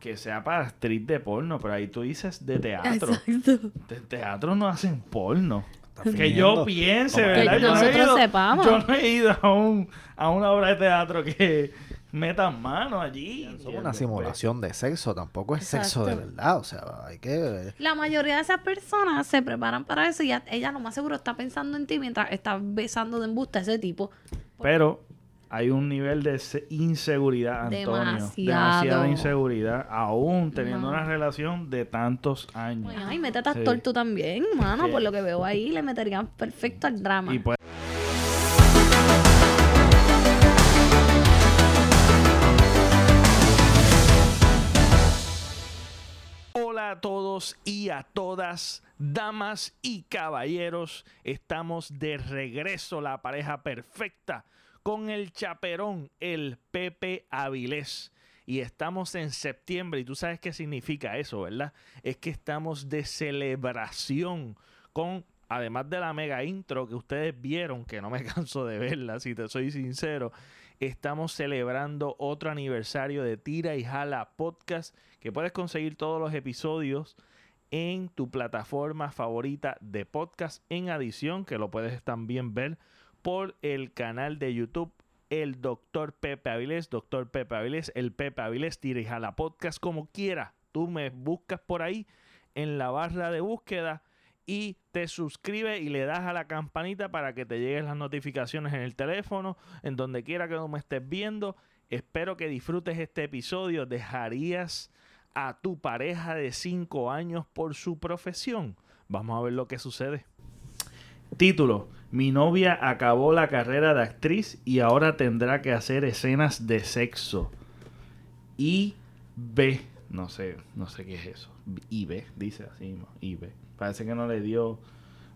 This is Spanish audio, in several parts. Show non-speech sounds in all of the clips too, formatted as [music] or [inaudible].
que sea para actriz de porno, pero ahí tú dices de teatro. Exacto. De teatro no hacen porno. Que yo piense, Como ¿verdad? que Yo no, he nosotros ido, sepamos. yo no he ido a, un, a una obra de teatro que metan mano allí. Es una ¿entiendes? simulación de sexo, tampoco es sexo de verdad. O sea, hay que. La mayoría de esas personas se preparan para eso y ya- ella lo más seguro está pensando en ti mientras está besando de embuste a ese tipo. Pero hay un nivel de se- inseguridad, Antonio. Demasiado. Demasiada inseguridad, aún teniendo No. una relación de tantos años. Bueno, y métete Sí. tú también, mano. Sí. Por lo que veo ahí, le meterían perfecto al drama. Y pues Hola a todos y a todas, damas y caballeros. Estamos de regreso, la pareja perfecta, con el chaperón, el Pepe Avilés. Y estamos en septiembre y tú sabes qué significa eso, ¿verdad? Es que estamos de celebración con, además de la mega intro que ustedes vieron, que no me [laughs] canso de verla, si te soy sincero, estamos celebrando otro aniversario de Tira y Jala Podcast, que puedes conseguir todos los episodios en tu plataforma favorita de podcast en adición, que lo puedes también ver por el canal de YouTube el Doctor Pepe Avilés, Doctor Pepe Avilés, el Pepe Avilés, Tira y Jala Podcast, como quiera. Tú me buscas por ahí en la barra de búsqueda y te suscribes y le das a la campanita para que te lleguen las notificaciones en el teléfono, en donde quiera que tú me estés viendo. Espero que disfrutes este episodio. ¿Dejarías a tu pareja de 5 años por su profesión? Vamos a ver lo que sucede. Título. Mi novia acabó la carrera de actriz y ahora tendrá que hacer escenas de sexo. Y B. No sé, no sé qué es eso. IB, dice así. IB. Parece que no le dio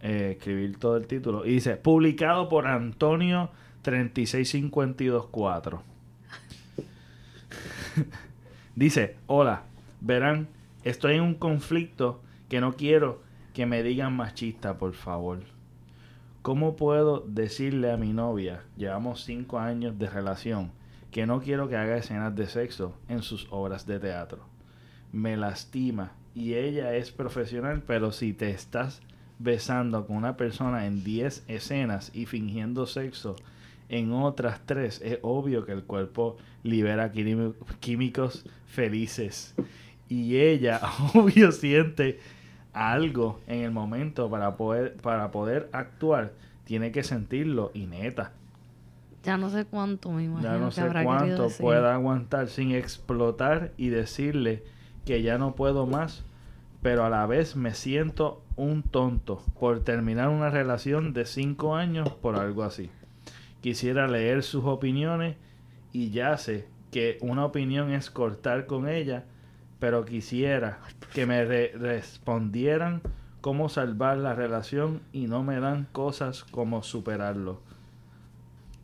eh, escribir todo el título. Y dice, publicado por Antonio 36524. [laughs] dice, hola, verán, estoy en un conflicto que no quiero que me digan machista, por favor. ¿Cómo puedo decirle a mi novia, llevamos cinco años de relación, que no quiero que haga escenas de sexo en sus obras de teatro? Me lastima y ella es profesional, pero si te estás besando con una persona en 10 escenas y fingiendo sexo en otras tres, es obvio que el cuerpo libera quími- químicos felices. Y ella, [laughs] obvio, siente algo en el momento para poder, para poder actuar. Tiene que sentirlo y neta. Ya no sé cuánto me imagino Ya no que sé habrá cuánto pueda aguantar sin explotar y decirle que ya no puedo más, pero a la vez me siento un tonto por terminar una relación de cinco años por algo así. Quisiera leer sus opiniones y ya sé que una opinión es cortar con ella, pero quisiera que me re- respondieran cómo salvar la relación y no me dan cosas como superarlo.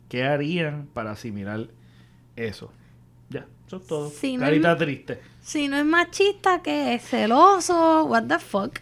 ¿Qué harían para asimilar eso? Ya, eso es todo. Si no Carita es- triste. Si no es machista, que es celoso, what the fuck.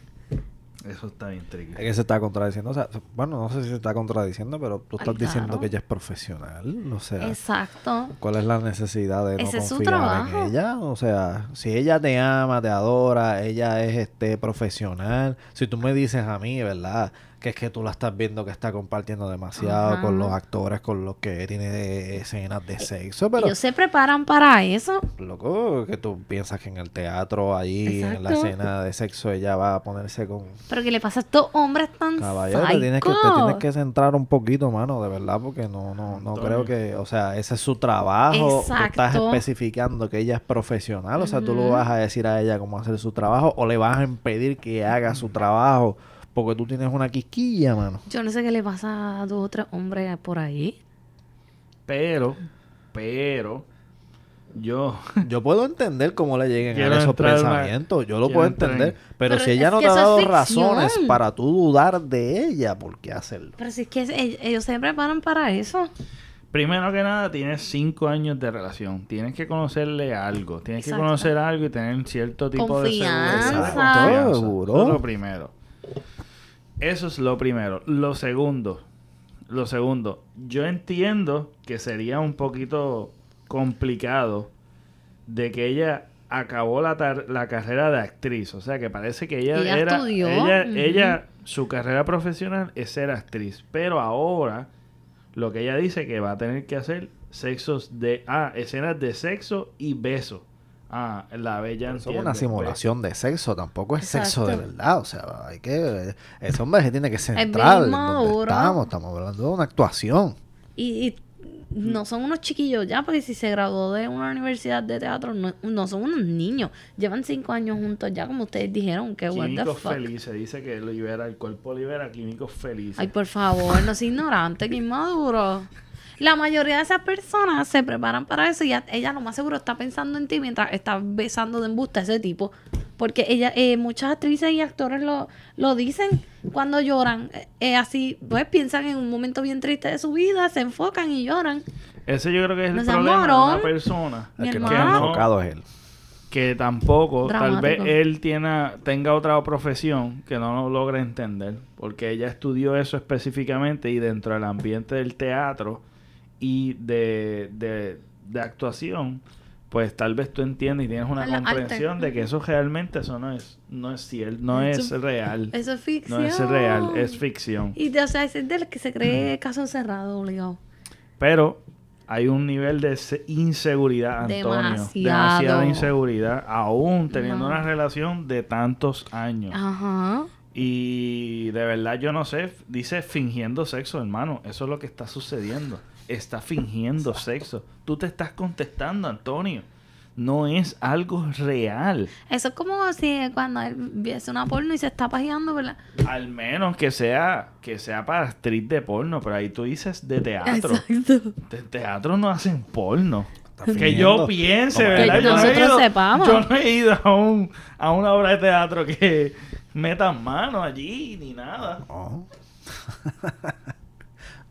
Eso está bien tricky. Es que se está contradiciendo. O sea, bueno, no sé si se está contradiciendo, pero tú Ay, estás diciendo que ella es profesional. O sea, Exacto. ¿cuál es la necesidad de no Ese confiar en ella? O sea, si ella te ama, te adora, ella es este profesional. Si tú me dices a mí, ¿verdad? Que es que tú la estás viendo que está compartiendo demasiado Ajá. con los actores con los que tiene escenas de sexo, pero Ellos se preparan para eso. loco, que tú piensas que en el teatro, ahí en la Exacto. escena de sexo, ella va a ponerse con Pero ¿qué le pasa a estos hombres tan Caballero, te tienes, que, te tienes que centrar un poquito, mano, de verdad, porque no, no, no creo que, o sea, ese es su trabajo. Tú estás Exacto. especificando que ella es profesional, o sea, tú Ujú. vas a decir a ella cómo hacer su trabajo o le vas a impedir que haga su trabajo porque tú tienes una quisquilla, mano. Yo no sé qué le pasa a dos o tres hombres por ahí. Pero, pero, yo, [laughs] Yo puedo entender cómo le lleguen Quiero a esos pensamientos, yo lo quiero puedo en- entender, pero, Pero si ella no te ha dado es razones para tú dudar de ella, ¿por qué hacerlo? Pero si es que e- ellos se preparan para eso. primero que nada, tienes cinco años de relación. Tienes que conocerle algo. Tienes que conocer algo y tener cierto tipo de seguridad. Confianza. Confianza. Seguro. Eso es lo primero. Eso es lo primero. Lo segundo, lo segundo, yo entiendo que sería un poquito complicado de que ella acabó la, tar- la carrera de actriz. O sea que parece que ella, Ella era. estudió, Ella, su carrera profesional es ser actriz. Pero ahora, lo que ella dice que va a tener que hacer sexos de. Ah, escenas de sexo y beso. Ah, la bella Eso es una pues. simulación de sexo, tampoco es sexo de verdad. O sea, hay que. Ese hombre se tiene que centrar en donde estamos. Estamos hablando de una actuación. Y, y no son unos chiquillos ya, porque si se graduó de una universidad de teatro, no, no son unos niños. Llevan cinco años juntos ya, como ustedes dijeron. Que fuck. felices. Dice que libera, el cuerpo libera químicos felices. Ay, por favor, no sea ignorante, que inmaduro. [laughs] La mayoría de esas personas se preparan para eso y ya- ella lo más seguro está pensando en ti mientras está besando de embuste a ese tipo. Porque ella, eh, muchas actrices y actores lo, lo dicen cuando lloran. Eh, eh, así, pues piensan en un momento bien triste de su vida, se enfocan y lloran. Ese yo creo que es el No problema de una persona. El que no hermano. está enfocado es él. que tampoco, tal vez él tiene, tenga otra profesión que no lo logra entender, porque ella estudió eso específicamente y dentro del ambiente del teatro y de, de, de actuación, pues tal vez tú entiendes y tienes una la comprensión de que eso realmente eso no es, no es cierto, no es Eso- real, Eso es ficción. no es real, es ficción. Y de, o sea, es de los que se cree caso cerrado, obligado. Pero hay un nivel de se- inseguridad, Antonio. Demasiado. Demasiada inseguridad, aún teniendo una relación de tantos años. Ajá. Y de verdad yo no sé, dice fingiendo sexo, hermano. Eso es lo que está sucediendo. Está fingiendo sexo. Tú te estás contestando, Antonio. No es algo real. Eso es como si cuando él viese una porno y se está pajeando, ¿verdad? Al menos que sea que sea para actriz de porno, pero ahí tú dices de teatro. Exacto. De teatro no hacen porno. Que yo piense, Como ¿verdad? que Yo no, nosotros ido, sepamos. yo no he ido a, un, a una obra de teatro que metan mano allí ni nada. No. [laughs]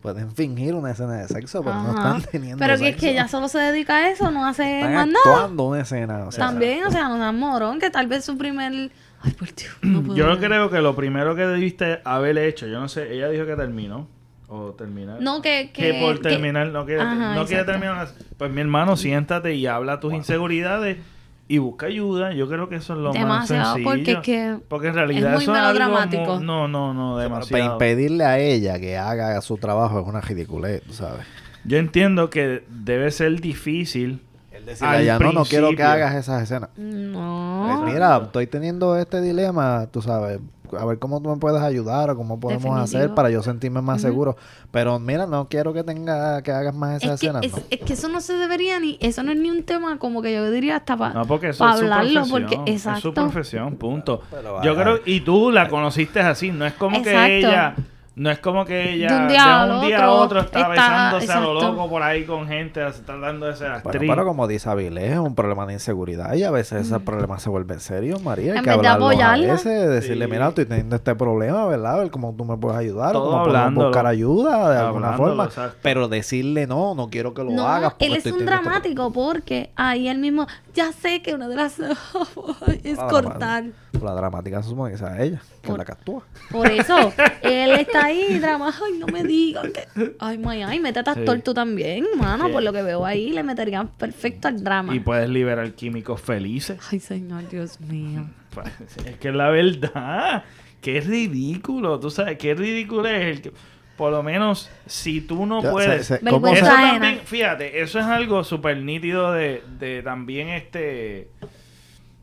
Pueden fingir una escena de sexo, pero no están teniendo Pero que es que ella solo se dedica a eso, no hace están más nada. actuando una escena. O sea, También, o sea, no morón, que tal vez su primer... Ay, por Dios, no puedo Yo ver. creo que lo primero que debiste haber hecho, yo no sé, ella dijo que terminó. O terminar. No, que... que, que por que- terminar no quiere, Ajá, no quiere terminar. Pues mi hermano, siéntate y habla tus inseguridades y busca ayuda. Yo creo que eso es lo Demasiado, más sencillo. porque es que Porque en realidad es muy eso es algo melodramático. mu- no, no, no, Para demasiado. impedirle a ella que haga su trabajo es una ridiculez, sabes. Yo entiendo que debe ser difícil. Él decirle Al a ella, no, no quiero que hagas esas escenas. No. Pues mira, estoy teniendo este dilema, tú sabes, a ver cómo tú me puedes ayudar o cómo podemos Definitivo. hacer para yo sentirme más seguro. Pero mira, no quiero que tenga que hagas más esas es, que, escenas. es, no. es que eso no se debería ni... Eso no es ni un tema como que yo diría hasta para... No, porque eso pa es su hablarlo, porque- Es su exacto. profesión, punto. Pero Yo vaya. creo, y tú la conociste así, no es como que Exacto. ella, no es como que ella De un día un día a otro está, está- besándose a lo loco por ahí con gente, tratando de ser Bueno, actriz. pero como dice Avilés, es un problema de inseguridad y a veces esos problemas se vuelven serios, María. Hay En que vez de a veces, decirle, Sí. mira, estoy teniendo este problema, ¿verdad? A ver cómo tú me puedes ayudar, o Todo cómo podemos hablándolo. buscar ayuda de alguna Hablándolo, forma. exacto. Pero decirle, no, no quiero que lo No, hagas. porque él es un este dramático porque ahí él mismo, ya sé que una de las [laughs] es cortar. La dramática se supone que sea ella, que es Por- la que actúa. Por eso, [laughs] él está ahí, drama, ay, no me digan que, ay, my, ay, métete a Sí. actor tú también, mano, Sí. por lo que veo ahí, le meterían perfecto al drama. Y puedes liberar químicos felices. Ay, señor, Dios mío. Pues, Es que la verdad. Qué ridículo. Tú sabes, qué ridículo es el que... Por lo menos, si tú no puedes... se- se- ¿cómo se- Eso también, fíjate, eso es algo súper nítido de, de también este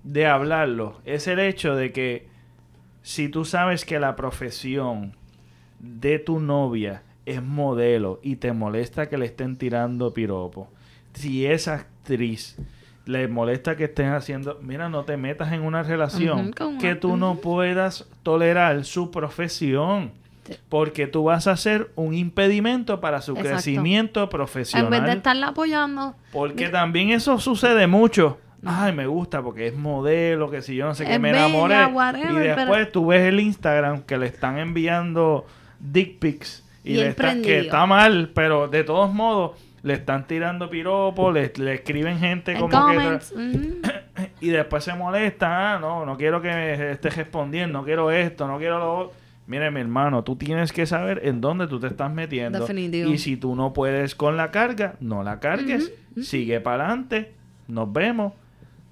de hablarlo. Es el hecho de que si tú sabes que la profesión de tu novia es modelo y te molesta que le estén tirando piropo, si es actriz le molesta que estén haciendo, mira, no te metas en una relación que tú no puedas tolerar su profesión. Porque tú vas a ser un impedimento para su Exacto. crecimiento En profesional. vez de estarla apoyando, Porque también eso sucede mucho. Ay, me gusta porque es modelo, que si yo no sé qué, me enamoré. whatever, y después pero- tú ves el Instagram que le están enviando dick pics. Y, Y le están, que está mal, pero de todos modos le están tirando piropos, le, le escriben gente en como que... [coughs] Y después se molesta, ah, no, no quiero que me estés respondiendo, no quiero esto, no quiero lo otro. Mire, mi hermano, tú tienes que saber en dónde tú te estás metiendo. Definitivo. Y si tú no puedes con la carga, no la cargues. Sigue para adelante. Nos vemos.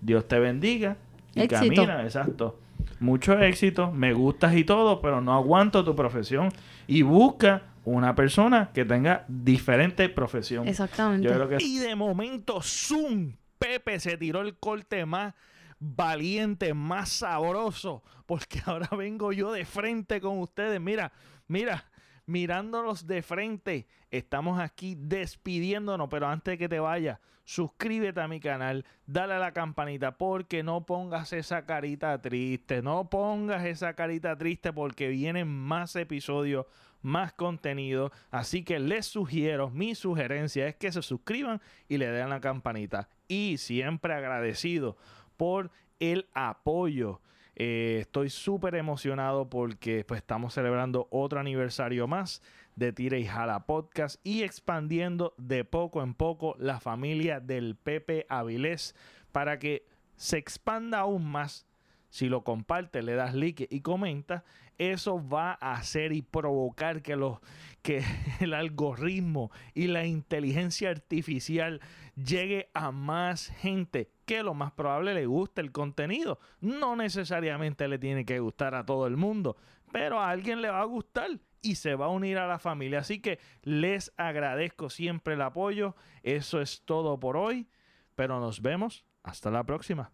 Dios te bendiga. Y Éxito. camina, exacto. Mucho éxito, me gustas y todo, pero no aguanto tu profesión. Y busca una persona que tenga diferente profesión. Exactamente. Yo creo que... Y de momento, Zoom, Pepe se tiró el corte más valiente, más sabroso, porque [laughs] ahora vengo yo de frente con ustedes. Mira, mira, mirándonos de frente. Estamos aquí despidiéndonos, pero antes de que te vayas, suscríbete a mi canal, dale a la campanita, porque no pongas esa carita triste, no pongas esa carita triste porque vienen más episodios, más contenido. Así que les sugiero, mi sugerencia es que se suscriban y le den la campanita. Y siempre agradecido por el apoyo. Eh, estoy súper emocionado porque pues, estamos celebrando otro aniversario más de Tira y Jala Podcast y expandiendo de poco en poco la familia del Pepe Avilés para que se expanda aún más. Si lo compartes, le das like y comenta, eso va a hacer y provocar que, los, que [laughs] el algoritmo y la inteligencia artificial llegue a más gente que lo más probable le guste el contenido. No necesariamente le tiene que gustar a todo el mundo, pero a alguien le va a gustar y se va a unir a la familia. Así que les agradezco siempre el apoyo. Eso es todo por hoy, pero nos vemos hasta la próxima.